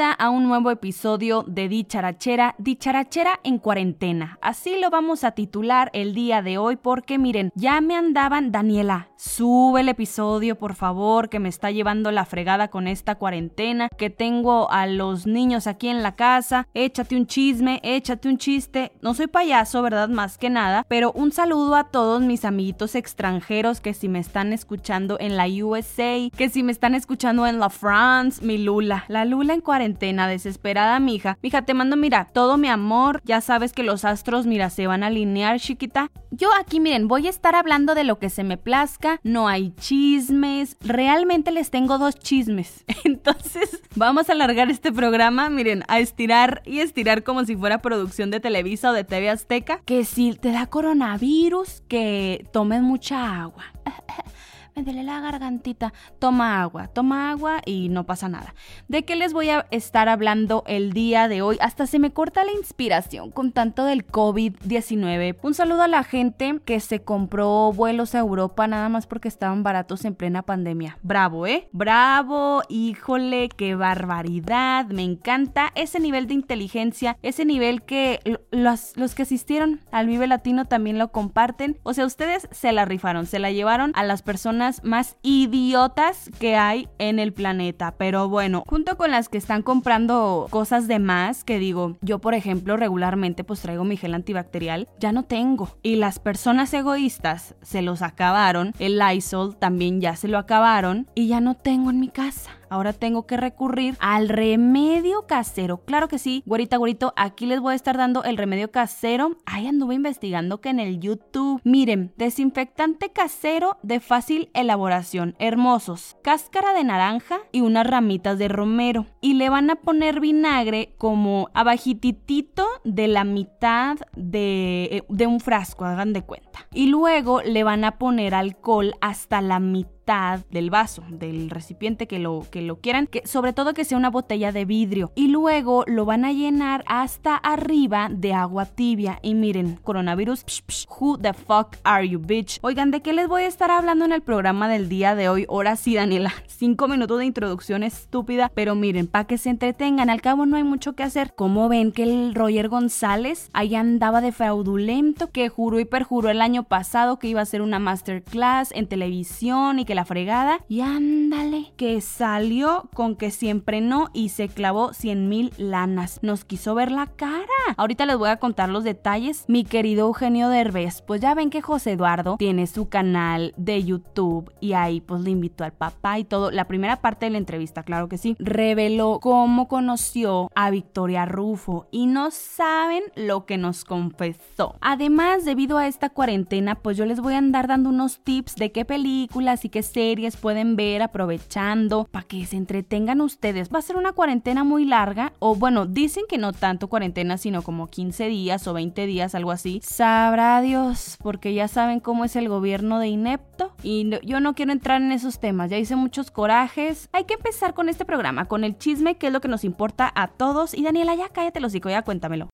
a un nuevo episodio de Dicharachera, Dicharachera en cuarentena. Así lo vamos a titular el día de hoy porque miren, ya me andaban, Daniela, sube el episodio por favor, que me está llevando la fregada con esta cuarentena, que tengo a los niños aquí en la casa, échate un chisme, échate un chiste. No soy payaso, ¿verdad? Más que nada, pero un saludo a todos mis amiguitos extranjeros que si me están escuchando en la USA, que si me están escuchando en la France, mi Lula, la Lula en cuarentena, desesperada, mija. Mija, te mando, mira, todo mi amor, ya sabes que los astros, mira, se van a alinear, chiquita. Yo aquí, miren, voy a estar hablando de lo que se me plazca, no hay chismes, realmente les tengo dos chismes. Entonces, vamos a alargar este programa, miren, a estirar y estirar como si fuera producción de Televisa o de TV Azteca, que si te da coronavirus, que tomen mucha agua. me la gargantita. Toma agua, toma agua y no pasa nada. ¿De qué les voy a estar hablando el día de hoy? Hasta se me corta la inspiración con tanto del COVID-19. Un saludo a la gente que se compró vuelos a Europa nada más porque estaban baratos en plena pandemia. Bravo, ¿eh? Bravo, híjole, qué barbaridad. Me encanta ese nivel de inteligencia, ese nivel que los, los que asistieron al Vive Latino también lo comparten. O sea, ustedes se la rifaron, se la llevaron a las personas más idiotas que hay en el planeta. Pero bueno, junto con las que están comprando cosas de más, que digo, yo por ejemplo regularmente pues traigo mi gel antibacterial, ya no tengo. Y las personas egoístas se los acabaron, el Lysol también ya se lo acabaron y ya no tengo en mi casa. Ahora tengo que recurrir al remedio casero. Claro que sí, güerita, güerito, aquí les voy a estar dando el remedio casero. Ahí anduve investigando que en el YouTube. Miren, desinfectante casero de fácil elaboración. Hermosos. Cáscara de naranja y unas ramitas de romero. Y le van a poner vinagre como abajititito de la mitad de, eh, de un frasco, hagan de cuenta. Y luego le van a poner alcohol hasta la mitad del vaso, del recipiente que lo, que lo quieran, que sobre todo que sea una botella de vidrio. Y luego lo van a llenar hasta arriba de agua tibia. Y miren, coronavirus, who the fuck are you, bitch? Oigan, ¿de qué les voy a estar hablando en el programa del día de hoy? Ahora sí, Daniela, cinco minutos de introducción estúpida, pero miren, para que se entretengan, al cabo no hay mucho que hacer. ¿Cómo ven que el Roger González ahí andaba de fraudulento, que juró y perjuró el año pasado que iba a hacer una masterclass en televisión y que la fregada. Y ándale, que salió con que siempre no y se clavó 100 mil lanas. Nos quiso ver la cara. Ahorita les voy a contar los detalles. Mi querido Eugenio Derbez, pues ya ven que José Eduardo tiene su canal de YouTube y ahí pues le invitó al papá y todo. La primera parte de la entrevista, claro que sí, reveló cómo conoció a Victoria Rufo y no saben lo que nos confesó. Además, debido a esta cuarentena, pues yo les voy a andar dando unos tips de qué películas y qué series pueden ver aprovechando para que se entretengan ustedes. Va a ser una cuarentena muy larga o bueno, dicen que no tanto cuarentena, sino como 15 días o 20 días, algo así. Sabrá Dios, porque ya saben cómo es el gobierno de inepto y yo no quiero entrar en esos temas, ya hice muchos corajes. Hay que empezar con este programa, con el chisme, que es lo que nos importa a todos. Y Daniela, ya cállate los ya cuéntamelo.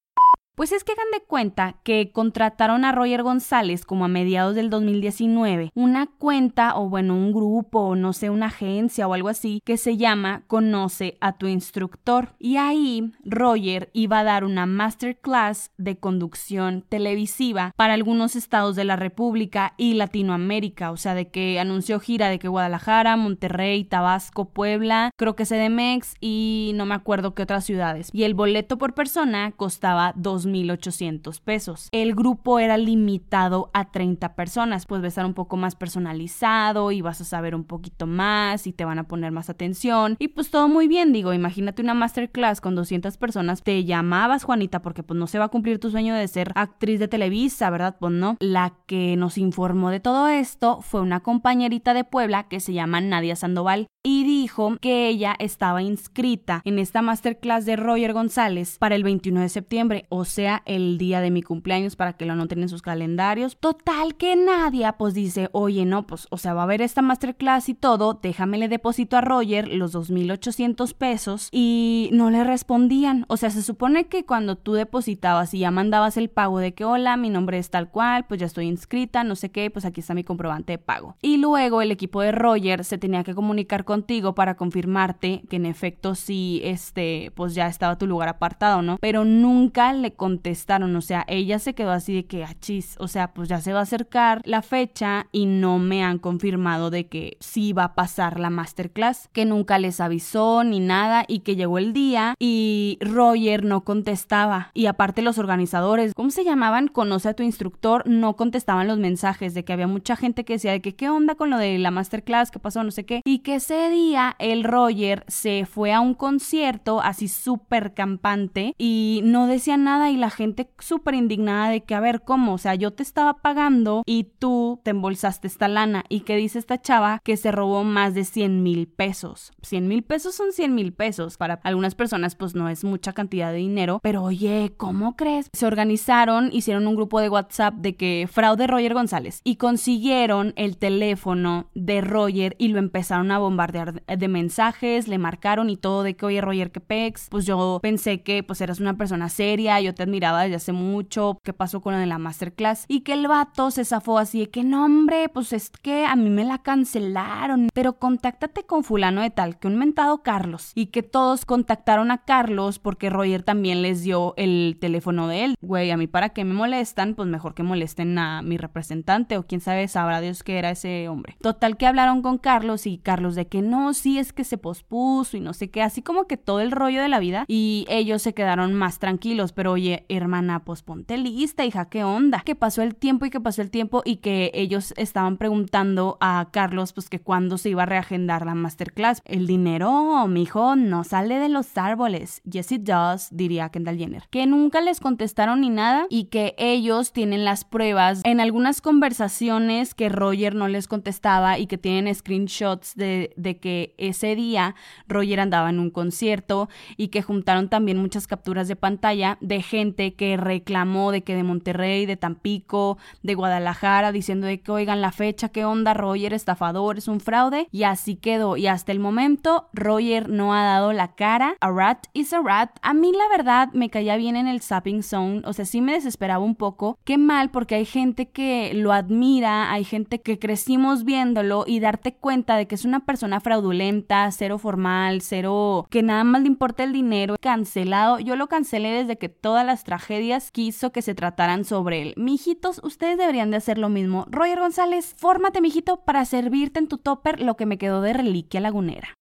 Pues es que hagan de cuenta que contrataron a Roger González como a mediados del 2019 una cuenta o bueno, un grupo o no sé, una agencia o algo así que se llama Conoce a tu instructor. Y ahí Roger iba a dar una masterclass de conducción televisiva para algunos estados de la República y Latinoamérica, o sea, de que anunció gira de que Guadalajara, Monterrey, Tabasco, Puebla, creo que CDMX y no me acuerdo qué otras ciudades. Y el boleto por persona costaba dos 2.800 pesos. El grupo era limitado a 30 personas, pues va a estar un poco más personalizado y vas a saber un poquito más y te van a poner más atención. Y pues todo muy bien, digo, imagínate una masterclass con 200 personas. Te llamabas Juanita porque pues no se va a cumplir tu sueño de ser actriz de Televisa, ¿verdad? Pues no. La que nos informó de todo esto fue una compañerita de Puebla que se llama Nadia Sandoval y dijo que ella estaba inscrita en esta masterclass de Roger González para el 21 de septiembre. O sea el día de mi cumpleaños para que lo anoten en sus calendarios. Total que Nadia pues dice, oye, no, pues, o sea, va a haber esta masterclass y todo, déjame le deposito a Roger los 2.800 pesos y no le respondían. O sea, se supone que cuando tú depositabas y ya mandabas el pago de que, hola, mi nombre es tal cual, pues ya estoy inscrita, no sé qué, pues aquí está mi comprobante de pago. Y luego el equipo de Roger se tenía que comunicar contigo para confirmarte que en efecto sí, este, pues ya estaba tu lugar apartado, ¿no? Pero nunca le contestaron, o sea, ella se quedó así de que, achis, o sea, pues ya se va a acercar la fecha y no me han confirmado de que sí va a pasar la masterclass, que nunca les avisó ni nada y que llegó el día y Roger no contestaba. Y aparte los organizadores, ¿cómo se llamaban? Conoce a tu instructor, no contestaban los mensajes de que había mucha gente que decía de que qué onda con lo de la masterclass, qué pasó, no sé qué. Y que ese día el Roger se fue a un concierto así súper campante y no decía nada la gente súper indignada de que a ver cómo, o sea, yo te estaba pagando y tú te embolsaste esta lana y que dice esta chava que se robó más de 100 mil pesos. 100 mil pesos son 100 mil pesos. Para algunas personas pues no es mucha cantidad de dinero, pero oye, ¿cómo crees? Se organizaron, hicieron un grupo de WhatsApp de que fraude Roger González y consiguieron el teléfono de Roger y lo empezaron a bombardear de mensajes, le marcaron y todo de que oye Roger, que pex, pues yo pensé que pues eras una persona seria, yo te admiraba desde hace mucho, qué pasó con la masterclass y que el vato se zafó así de que no hombre, pues es que a mí me la cancelaron, pero contáctate con fulano de tal, que un mentado Carlos y que todos contactaron a Carlos porque Roger también les dio el teléfono de él. Güey, a mí para qué me molestan, pues mejor que molesten a mi representante o quién sabe, sabrá Dios que era ese hombre. Total que hablaron con Carlos y Carlos de que no, sí es que se pospuso y no sé qué, así como que todo el rollo de la vida y ellos se quedaron más tranquilos, pero oye, hermana, pues ponte lista, hija, ¿qué onda? Que pasó el tiempo y que pasó el tiempo y que ellos estaban preguntando a Carlos pues que cuándo se iba a reagendar la masterclass. El dinero, mijo, no sale de los árboles. Yes it does, diría Kendall Jenner. Que nunca les contestaron ni nada y que ellos tienen las pruebas en algunas conversaciones que Roger no les contestaba y que tienen screenshots de, de que ese día Roger andaba en un concierto y que juntaron también muchas capturas de pantalla de gente que reclamó de que de Monterrey, de Tampico, de Guadalajara, diciendo de que oigan la fecha, qué onda, Roger estafador, es un fraude y así quedó y hasta el momento Roger no ha dado la cara. A rat is a rat. A mí la verdad me caía bien en el Sapping Zone, o sea, sí me desesperaba un poco. Qué mal porque hay gente que lo admira, hay gente que crecimos viéndolo y darte cuenta de que es una persona fraudulenta, cero formal, cero que nada más le importa el dinero, cancelado. Yo lo cancelé desde que las tragedias quiso que se trataran sobre él. Mijitos, ustedes deberían de hacer lo mismo. Roger González, fórmate, mijito, para servirte en tu topper lo que me quedó de reliquia lagunera.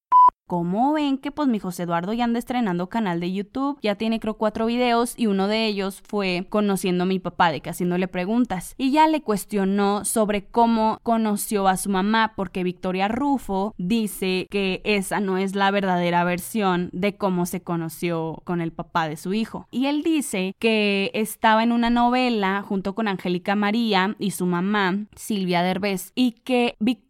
Como ven que pues mi José Eduardo ya anda estrenando canal de YouTube, ya tiene creo cuatro videos y uno de ellos fue conociendo a mi papá, de que haciéndole preguntas. Y ya le cuestionó sobre cómo conoció a su mamá, porque Victoria Rufo dice que esa no es la verdadera versión de cómo se conoció con el papá de su hijo. Y él dice que estaba en una novela junto con Angélica María y su mamá, Silvia Derbez, y que Victoria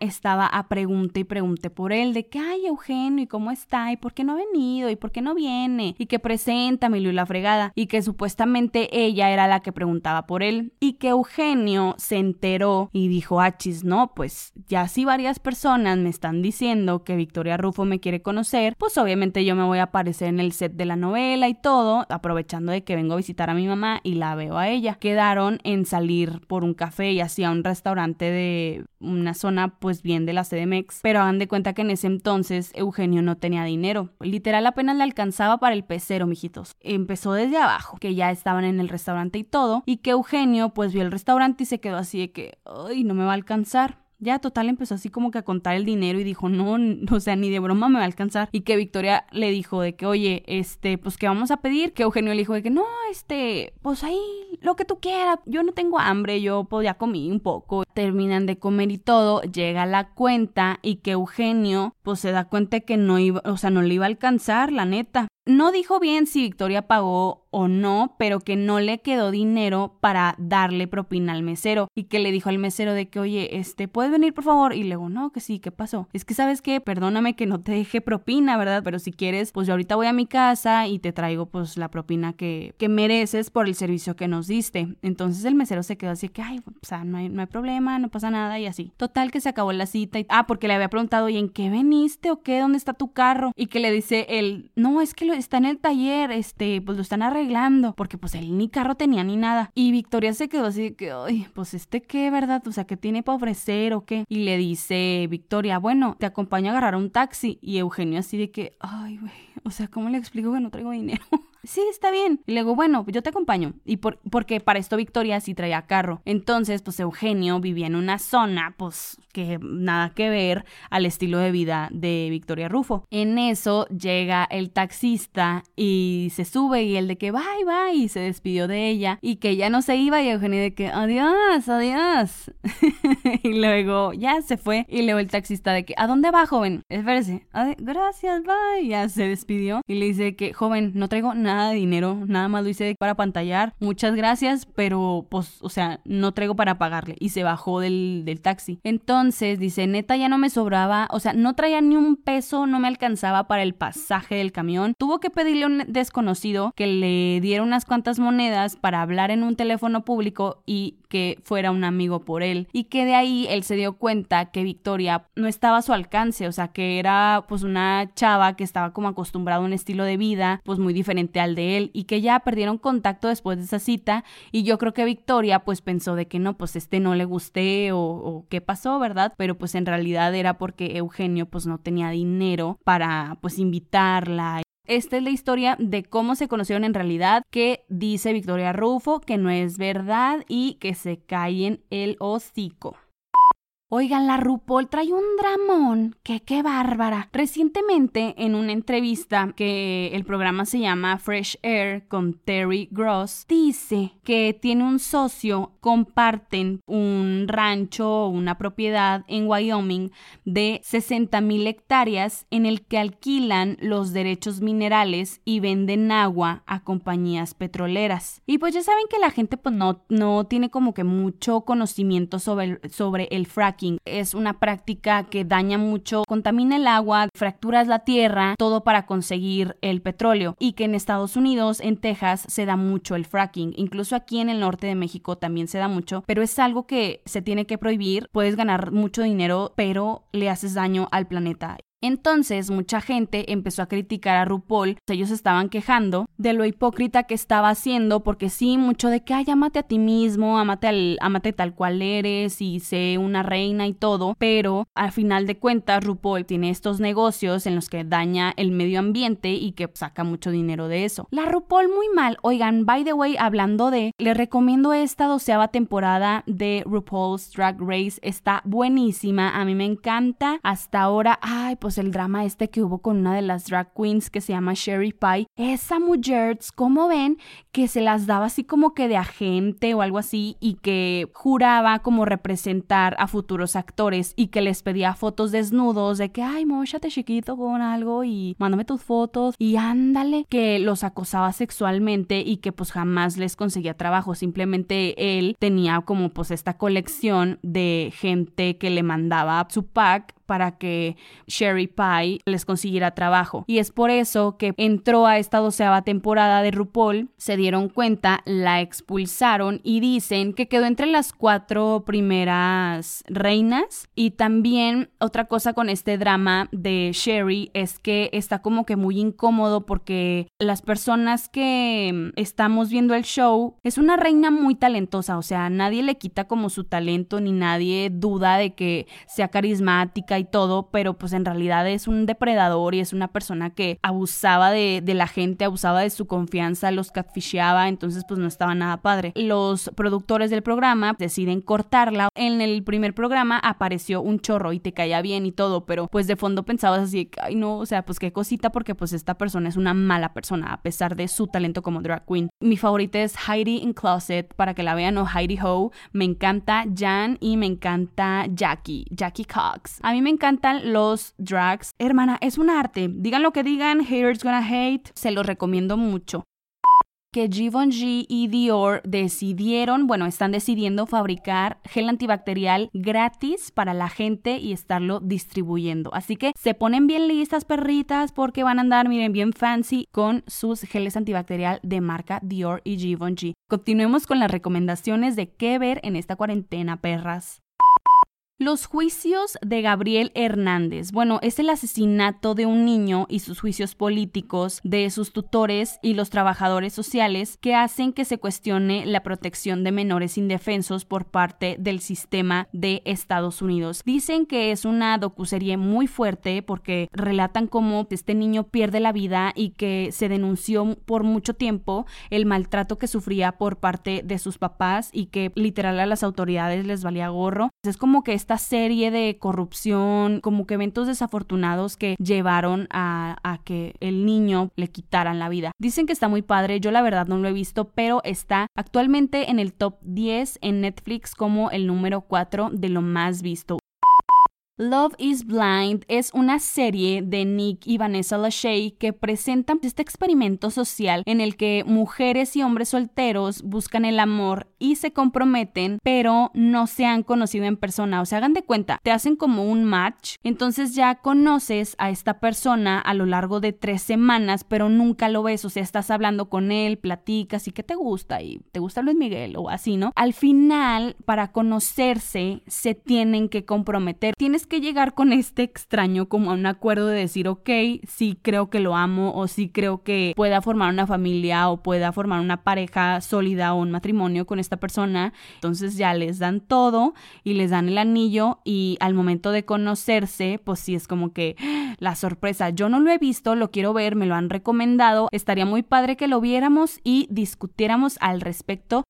estaba a pregunta y pregunte por él, de que, ay, Eugenio, ¿y cómo está? ¿Y por qué no ha venido? ¿Y por qué no viene? Y que preséntame, y la fregada. Y que supuestamente ella era la que preguntaba por él. Y que Eugenio se enteró y dijo, achis, no, pues ya si varias personas me están diciendo que Victoria Rufo me quiere conocer, pues obviamente yo me voy a aparecer en el set de la novela y todo, aprovechando de que vengo a visitar a mi mamá y la veo a ella. Quedaron en salir por un café y así a un restaurante de una zona pues bien de la CDMX, pero hagan de cuenta que en ese entonces Eugenio no tenía dinero. Literal apenas le alcanzaba para el pecero, mijitos. Empezó desde abajo, que ya estaban en el restaurante y todo, y que Eugenio pues vio el restaurante y se quedó así de que, ay, no me va a alcanzar. Ya total empezó así como que a contar el dinero y dijo, no, o sea, ni de broma me va a alcanzar. Y que Victoria le dijo de que, oye, este, pues que vamos a pedir. Que Eugenio le dijo de que, no, este, pues ahí, lo que tú quieras. Yo no tengo hambre, yo pues ya comí un poco. Terminan de comer y todo, llega la cuenta y que Eugenio pues se da cuenta que no iba, o sea, no le iba a alcanzar, la neta. No dijo bien si Victoria pagó o no, pero que no le quedó dinero para darle propina al mesero y que le dijo al mesero de que, oye, este, ¿puedes venir por favor? Y luego, no, que sí, ¿qué pasó? Es que, ¿sabes qué? Perdóname que no te deje propina, ¿verdad? Pero si quieres, pues yo ahorita voy a mi casa y te traigo pues la propina que, que me mereces por el servicio que nos diste. Entonces el mesero se quedó así que, ay, o sea, no hay, no hay problema, no pasa nada y así. Total que se acabó la cita y, ah, porque le había preguntado, ¿y en qué veniste o qué? ¿Dónde está tu carro? Y que le dice él, no, es que lo, está en el taller, este, pues lo están arreglando, porque pues él ni carro tenía ni nada. Y Victoria se quedó así que, ay, pues este qué, ¿verdad? O sea, ¿qué tiene para ofrecer o qué? Y le dice Victoria, bueno, te acompaño a agarrar un taxi. Y Eugenio así de que, ay, güey, o sea, ¿cómo le explico que no traigo dinero? sí, está bien. Y le digo, bueno, yo te acompaño. Y por, porque para esto Victoria sí traía carro. Entonces, pues Eugenio vivía en una zona, pues que nada que ver al estilo de vida de Victoria Rufo. En eso llega el taxista y se sube y el de que bye bye y se despidió de ella y que ya no se iba y Eugenio de que adiós, adiós. y luego ya se fue y luego el taxista de que ¿a dónde va joven? Espérese. Gracias, bye. Ya se despidió y le dice que joven, no traigo nada nada de dinero, nada más lo hice para pantallar. Muchas gracias, pero pues, o sea, no traigo para pagarle. Y se bajó del, del taxi. Entonces, dice, neta, ya no me sobraba, o sea, no traía ni un peso, no me alcanzaba para el pasaje del camión. Tuvo que pedirle a un desconocido que le diera unas cuantas monedas para hablar en un teléfono público y que fuera un amigo por él y que de ahí él se dio cuenta que Victoria no estaba a su alcance, o sea, que era pues una chava que estaba como acostumbrada a un estilo de vida pues muy diferente de él y que ya perdieron contacto después de esa cita y yo creo que Victoria pues pensó de que no, pues este no le gusté o, o qué pasó, ¿verdad? Pero pues en realidad era porque Eugenio pues no tenía dinero para pues invitarla esta es la historia de cómo se conocieron en realidad, que dice Victoria Rufo que no es verdad y que se en el hocico. Oigan, la RuPaul trae un dramón, que qué bárbara. Recientemente, en una entrevista que el programa se llama Fresh Air con Terry Gross, dice que tiene un socio, comparten un rancho o una propiedad en Wyoming de 60 mil hectáreas en el que alquilan los derechos minerales y venden agua a compañías petroleras. Y pues ya saben que la gente pues no, no tiene como que mucho conocimiento sobre, sobre el es una práctica que daña mucho, contamina el agua, fracturas la tierra, todo para conseguir el petróleo. Y que en Estados Unidos, en Texas, se da mucho el fracking. Incluso aquí en el norte de México también se da mucho, pero es algo que se tiene que prohibir. Puedes ganar mucho dinero, pero le haces daño al planeta. Entonces mucha gente empezó a criticar a RuPaul, ellos estaban quejando de lo hipócrita que estaba haciendo, porque sí, mucho de que, ay, amate a ti mismo, amate, al, amate tal cual eres y sé una reina y todo, pero al final de cuentas RuPaul tiene estos negocios en los que daña el medio ambiente y que saca mucho dinero de eso. La RuPaul muy mal, oigan, by the way, hablando de, les recomiendo esta doceava temporada de RuPaul's Drag Race, está buenísima, a mí me encanta, hasta ahora, ay, pues el drama este que hubo con una de las drag queens que se llama Sherry Pie. Esa mujer, como ven, que se las daba así como que de agente o algo así y que juraba como representar a futuros actores y que les pedía fotos desnudos de que, ay, mochate chiquito con algo y mándame tus fotos y ándale, que los acosaba sexualmente y que pues jamás les conseguía trabajo. Simplemente él tenía como pues esta colección de gente que le mandaba su pack para que Sherry Pie les consiguiera trabajo. Y es por eso que entró a esta doceava temporada de RuPaul, se dieron cuenta, la expulsaron y dicen que quedó entre las cuatro primeras reinas. Y también otra cosa con este drama de Sherry es que está como que muy incómodo porque las personas que estamos viendo el show es una reina muy talentosa, o sea, nadie le quita como su talento ni nadie duda de que sea carismática y todo, pero pues en realidad es un depredador y es una persona que abusaba de, la gente, abusaba de su confianza, los catfisheaba, entonces pues no estaba nada padre. Los productores del programa deciden cortarla. En el primer programa apareció un chorro y te caía bien y todo, pero pues de fondo pensabas así, ay no, o sea, pues qué cosita porque pues esta persona es una mala persona a pesar de su talento como drag queen. Mi favorita es Heidi in Closet para que la vean o Heidi Ho. Me encanta Jan y me encanta Jackie, Jackie Cox. A mí me encantan los drags. Hermana, es un arte. Digan lo que digan, haters gonna hate. Se los recomiendo mucho. que Givenchy y Dior decidieron, bueno, están decidiendo fabricar gel antibacterial gratis para la gente y estarlo distribuyendo. Así que se ponen bien listas, perritas, porque van a andar, miren, bien fancy con sus geles antibacterial de marca Dior y Givenchy. Continuemos con las recomendaciones de qué ver en esta cuarentena, perras. Los juicios de Gabriel Hernández. Bueno, es el asesinato de un niño y sus juicios políticos de sus tutores y los trabajadores sociales que hacen que se cuestione la protección de menores indefensos por parte del sistema de Estados Unidos. Dicen que es una docuserie muy fuerte porque relatan cómo este niño pierde la vida y que se denunció por mucho tiempo el maltrato que sufría por parte de sus papás y que literal a las autoridades les valía gorro. Es como que esta serie de corrupción, como que eventos desafortunados que llevaron a, que el niño le quitaran la vida. Dicen que está muy padre, yo la verdad no lo he visto, pero está actualmente en el top 10 en Netflix como el número 4 de lo más visto. Love is Blind es una serie de Nick y Vanessa Lachey que presentan este experimento social en el que mujeres y hombres solteros buscan el amor y se comprometen, pero no se han conocido en persona. O sea, hagan de cuenta, te hacen como un match, entonces ya conoces a esta persona a lo largo de tres semanas, pero nunca lo ves. O sea, estás hablando con él, platicas y que te gusta y te gusta Luis Miguel o así, ¿no? Al final, para conocerse, se tienen que comprometer. Tienes que llegar con este extraño como a un acuerdo de decir, ok, sí creo que lo amo o sí creo que pueda formar una familia o pueda formar una pareja sólida o un matrimonio con esta persona. Entonces ya les dan todo y les dan el anillo y al momento de conocerse, pues sí es como que la sorpresa. Yo no lo he visto, lo quiero ver, me lo han recomendado. Estaría muy padre que lo viéramos y discutiéramos al respecto.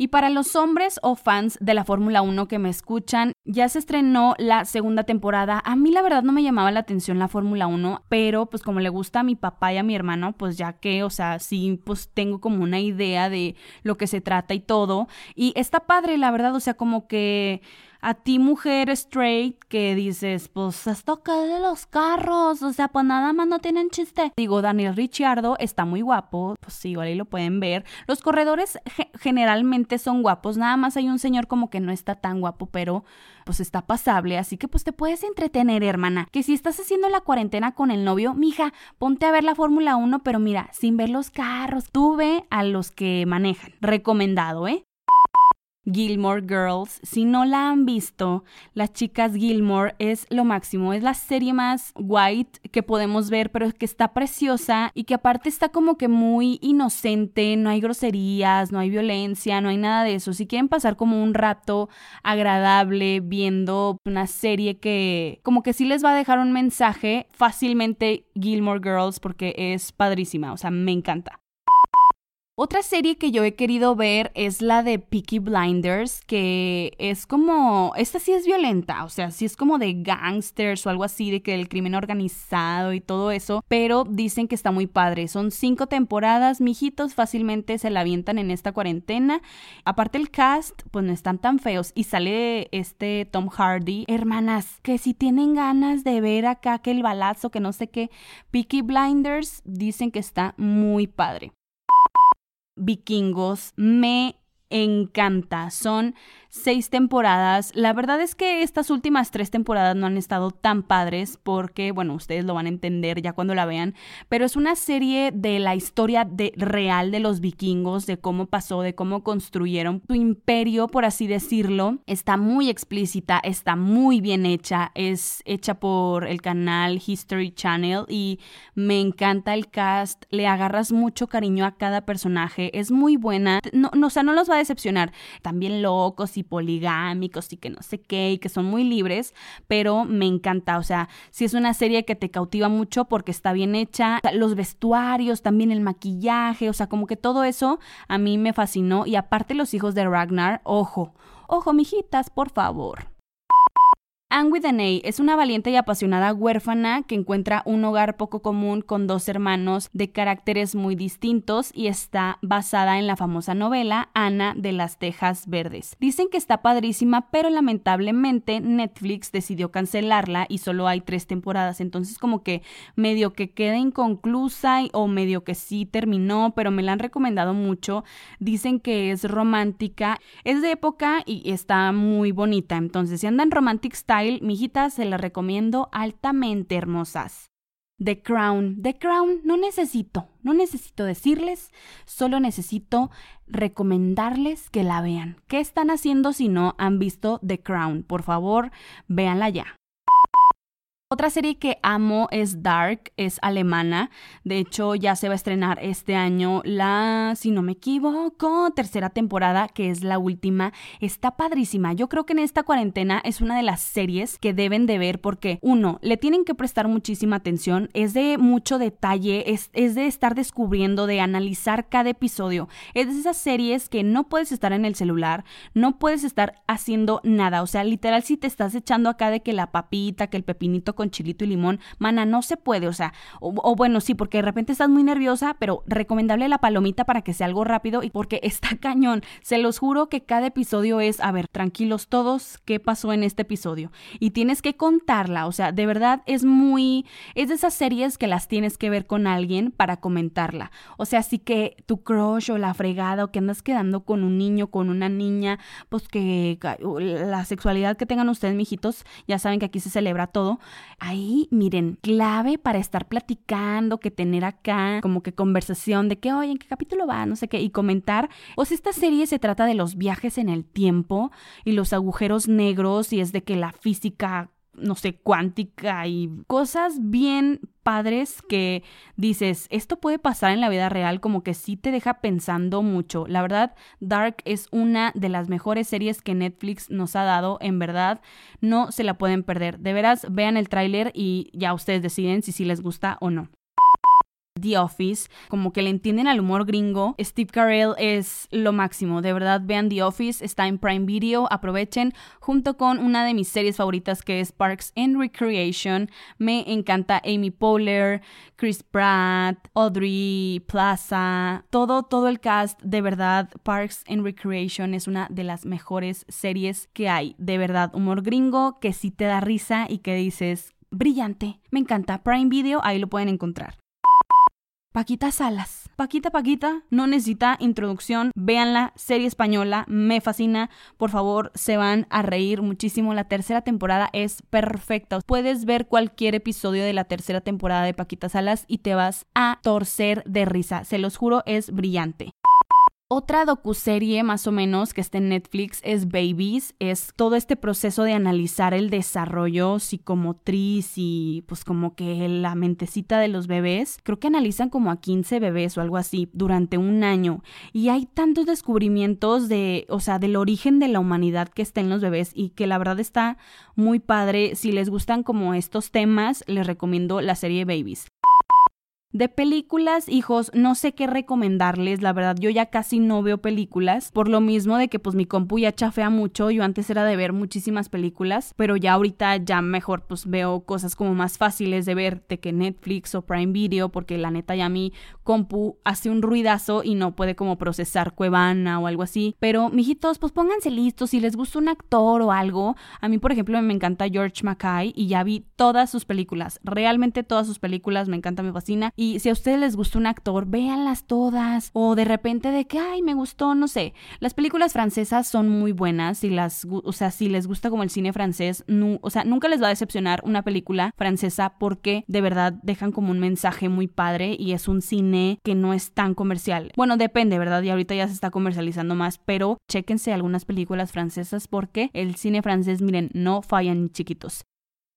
Y para los hombres o fans de la Fórmula 1 que me escuchan, ya se estrenó la segunda temporada. A mí la verdad no me llamaba la atención la Fórmula 1, pero pues como le gusta a mi papá y a mi hermano, pues ya que, o sea, sí, pues tengo como una idea de lo que se trata y todo. Y está padre, la verdad, o sea, como que a ti mujer straight que dices, pues esto que de los carros, o sea, pues nada más no tienen chiste. Digo, Daniel Ricciardo está muy guapo, pues sí, igual ahí lo pueden ver. Los corredores generalmente son guapos, nada más hay un señor como que no está tan guapo, pero pues está pasable, así que pues te puedes entretener, hermana. Que si estás haciendo la cuarentena con el novio, mija, ponte a ver la Fórmula 1, pero mira, sin ver los carros, tú ve a los que manejan. Recomendado, ¿eh? Gilmore Girls. Si no la han visto, Las chicas Gilmore es lo máximo. Es la serie más white que podemos ver, pero que está preciosa y que aparte está como que muy inocente. No hay groserías, no hay violencia, no hay nada de eso. Si quieren pasar como un rato agradable viendo una serie que como que sí les va a dejar un mensaje, fácilmente Gilmore Girls porque es padrísima. O sea, me encanta. Otra serie que yo he querido ver es la de Peaky Blinders, que es como, esta sí es violenta, o sea, sí es como de gangsters o algo así, de que el crimen organizado y todo eso, pero dicen que está muy padre. Son cinco temporadas, mijitos, fácilmente se la avientan en esta cuarentena. Aparte el cast, pues no están tan feos y sale este Tom Hardy. Hermanas, que si tienen ganas de ver acá que el balazo, que no sé qué, Peaky Blinders dicen que está muy padre vikingos me encanta. Son seis temporadas. La verdad es que estas últimas tres temporadas no han estado tan padres porque, bueno, ustedes lo van a entender ya cuando la vean, pero es una serie de la historia de, real de los vikingos, de cómo pasó, de cómo construyeron su imperio, por así decirlo. Está muy explícita, está muy bien hecha, es hecha por el canal History Channel y me encanta el cast, le agarras mucho cariño a cada personaje, es muy buena, no, o sea, no los va a decepcionar, también locos y poligámicos y que no sé qué y que son muy libres, pero me encanta, o sea, si es una serie que te cautiva mucho porque está bien hecha, los vestuarios, también el maquillaje, o sea, como que todo eso a mí me fascinó. Y aparte los hijos de Ragnar, ojo, ojo, mijitas, por favor. Anne A es una valiente y apasionada huérfana que encuentra un hogar poco común con dos hermanos de caracteres muy distintos y está basada en la famosa novela Ana de las Tejas Verdes. Dicen que está padrísima, pero lamentablemente Netflix decidió cancelarla y solo hay tres temporadas, entonces como que medio que queda inconclusa o medio que sí terminó, pero me la han recomendado mucho. Dicen que es romántica, es de época y está muy bonita, entonces si andan romantic style, mijitas, se las recomiendo altamente hermosas. The Crown. The Crown no necesito, no necesito decirles, solo necesito recomendarles que la vean. ¿Qué están haciendo si no han visto The Crown? Por favor, véanla ya. Otra serie que amo es Dark, es alemana. De hecho, ya se va a estrenar este año la, si no me equivoco, tercera temporada, que es la última. Está padrísima. Yo creo que en esta cuarentena es una de las series que deben de ver porque, uno, le tienen que prestar muchísima atención. Es de mucho detalle, es, es de estar descubriendo, de analizar cada episodio. Es de esas series que no puedes estar en el celular, no puedes estar haciendo nada. O sea, literal, si te estás echando acá de que la papita, que el pepinito con chilito y limón, mana, no se puede, o sea, o, bueno, sí, porque de repente estás muy nerviosa, pero recomendable la palomita para que sea algo rápido y porque está cañón. Se los juro que cada episodio es, a ver, tranquilos todos, ¿qué pasó en este episodio? Y tienes que contarla, o sea, de verdad es muy, es de esas series que las tienes que ver con alguien para comentarla. O sea, así que tu crush o la fregada o que andas quedando con un niño, con una niña, pues que la sexualidad que tengan ustedes, mijitos, ya saben que aquí se celebra todo ahí, miren, clave para estar platicando, que tener acá como que conversación de que, oye, ¿en qué capítulo va? No sé qué, y comentar. O sea, esta serie se trata de los viajes en el tiempo y los agujeros negros y es de que la física no sé, cuántica y cosas bien padres que dices, esto puede pasar en la vida real, como que sí te deja pensando mucho. La verdad, Dark es una de las mejores series que Netflix nos ha dado, en verdad, no se la pueden perder. De veras, vean el tráiler y ya ustedes deciden si sí les gusta o no. The Office, como que le entienden al humor gringo. Steve Carell es lo máximo, de verdad vean The Office, está en Prime Video, aprovechen junto con una de mis series favoritas que es Parks and Recreation. Me encanta Amy Poehler, Chris Pratt, Audrey Plaza, todo todo el cast, de verdad Parks and Recreation es una de las mejores series que hay, de verdad, humor gringo que sí te da risa y que dices brillante. Me encanta Prime Video, ahí lo pueden encontrar. Paquita Salas. Paquita Paquita no necesita introducción. Véanla, serie española, me fascina. Por favor, se van a reír muchísimo. La tercera temporada es perfecta. Puedes ver cualquier episodio de la tercera temporada de Paquita Salas y te vas a torcer de risa. Se los juro, es brillante. Otra docuserie más o menos que está en Netflix es Babies, es todo este proceso de analizar el desarrollo psicomotriz y pues como que la mentecita de los bebés. Creo que analizan como a 15 bebés o algo así durante un año y hay tantos descubrimientos de, o sea, del origen de la humanidad que está en los bebés y que la verdad está muy padre. Si les gustan como estos temas, les recomiendo la serie Babies. De películas, hijos, no sé qué recomendarles, la verdad yo ya casi no veo películas, por lo mismo de que pues mi compu ya chafea mucho, yo antes era de ver muchísimas películas, pero ya ahorita ya mejor pues veo cosas como más fáciles de ver de que Netflix o Prime Video, porque la neta ya mi compu hace un ruidazo y no puede como procesar Cuevana o algo así, pero mijitos pues pónganse listos, si les gusta un actor o algo, a mí por ejemplo me encanta George Mackay y ya vi todas sus películas, realmente todas sus películas, me encanta, me fascina y si a ustedes les gusta un actor, véanlas todas. O de repente de que, ay, me gustó, no sé. Las películas francesas son muy buenas. Y las, o sea, si les gusta como el cine francés, o sea, nunca les va a decepcionar una película francesa porque de verdad dejan como un mensaje muy padre y es un cine que no es tan comercial. Bueno, depende, ¿verdad? Y ahorita ya se está comercializando más, pero chéquense algunas películas francesas porque el cine francés, miren, no fallan chiquitos.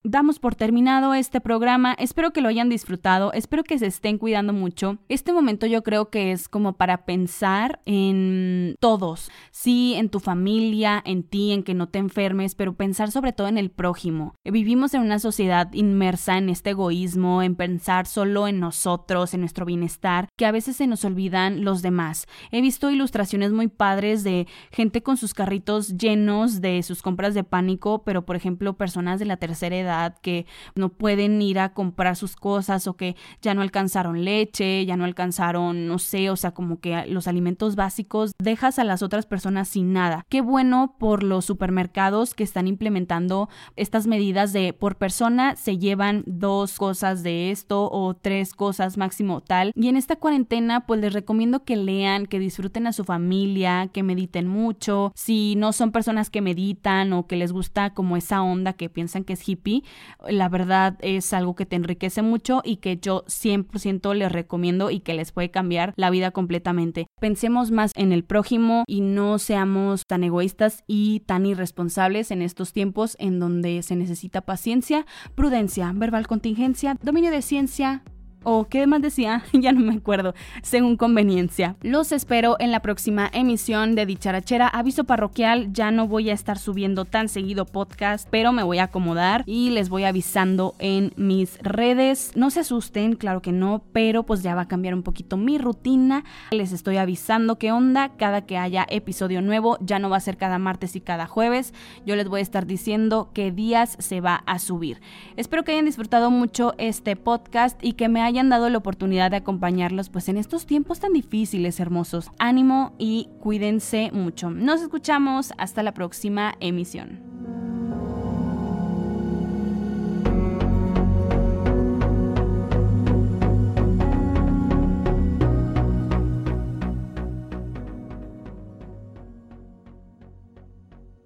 Damos por terminado este programa. Espero que lo hayan disfrutado, espero que se estén cuidando mucho. Este momento yo creo que es como para pensar en todos, sí, en tu familia, en ti, en que no te enfermes, pero pensar sobre todo en el prójimo. Vivimos en una sociedad inmersa en este egoísmo, en pensar solo en nosotros, en nuestro bienestar, que a veces se nos olvidan los demás. He visto ilustraciones muy padres de gente con sus carritos llenos de sus compras de pánico, pero por ejemplo personas de la tercera edad que no pueden ir a comprar sus cosas o que ya no alcanzaron leche, ya no alcanzaron, no sé, o sea, como que los alimentos básicos, dejas a las otras personas sin nada. Qué bueno por los supermercados que están implementando estas medidas de por persona se llevan dos cosas de esto o tres cosas máximo tal. Y en esta cuarentena pues les recomiendo que lean, que disfruten a su familia, que mediten mucho. Si no son personas que meditan o que les gusta como esa onda que piensan que es hippie, la verdad es algo que te enriquece mucho y que yo 100% les recomiendo y que les puede cambiar la vida completamente. Pensemos más en el prójimo y no seamos tan egoístas y tan irresponsables en estos tiempos en donde se necesita paciencia, prudencia, verbal contingencia, dominio de ciencia, o qué más decía, ya no me acuerdo, según conveniencia. Los espero en la próxima emisión de Dicharachera. Aviso parroquial, ya no voy a estar subiendo tan seguido podcast, pero me voy a acomodar y les voy avisando en mis redes. No se asusten, claro que no, pero pues ya va a cambiar un poquito mi rutina. Les estoy avisando qué onda cada que haya episodio nuevo, ya no va a ser cada martes y cada jueves. Yo les voy a estar diciendo qué días se va a subir. Espero que hayan disfrutado mucho este podcast y que me hayan hayan dado la oportunidad de acompañarlos pues en estos tiempos tan difíciles, hermosos. Ánimo y cuídense mucho. Nos escuchamos hasta la próxima emisión.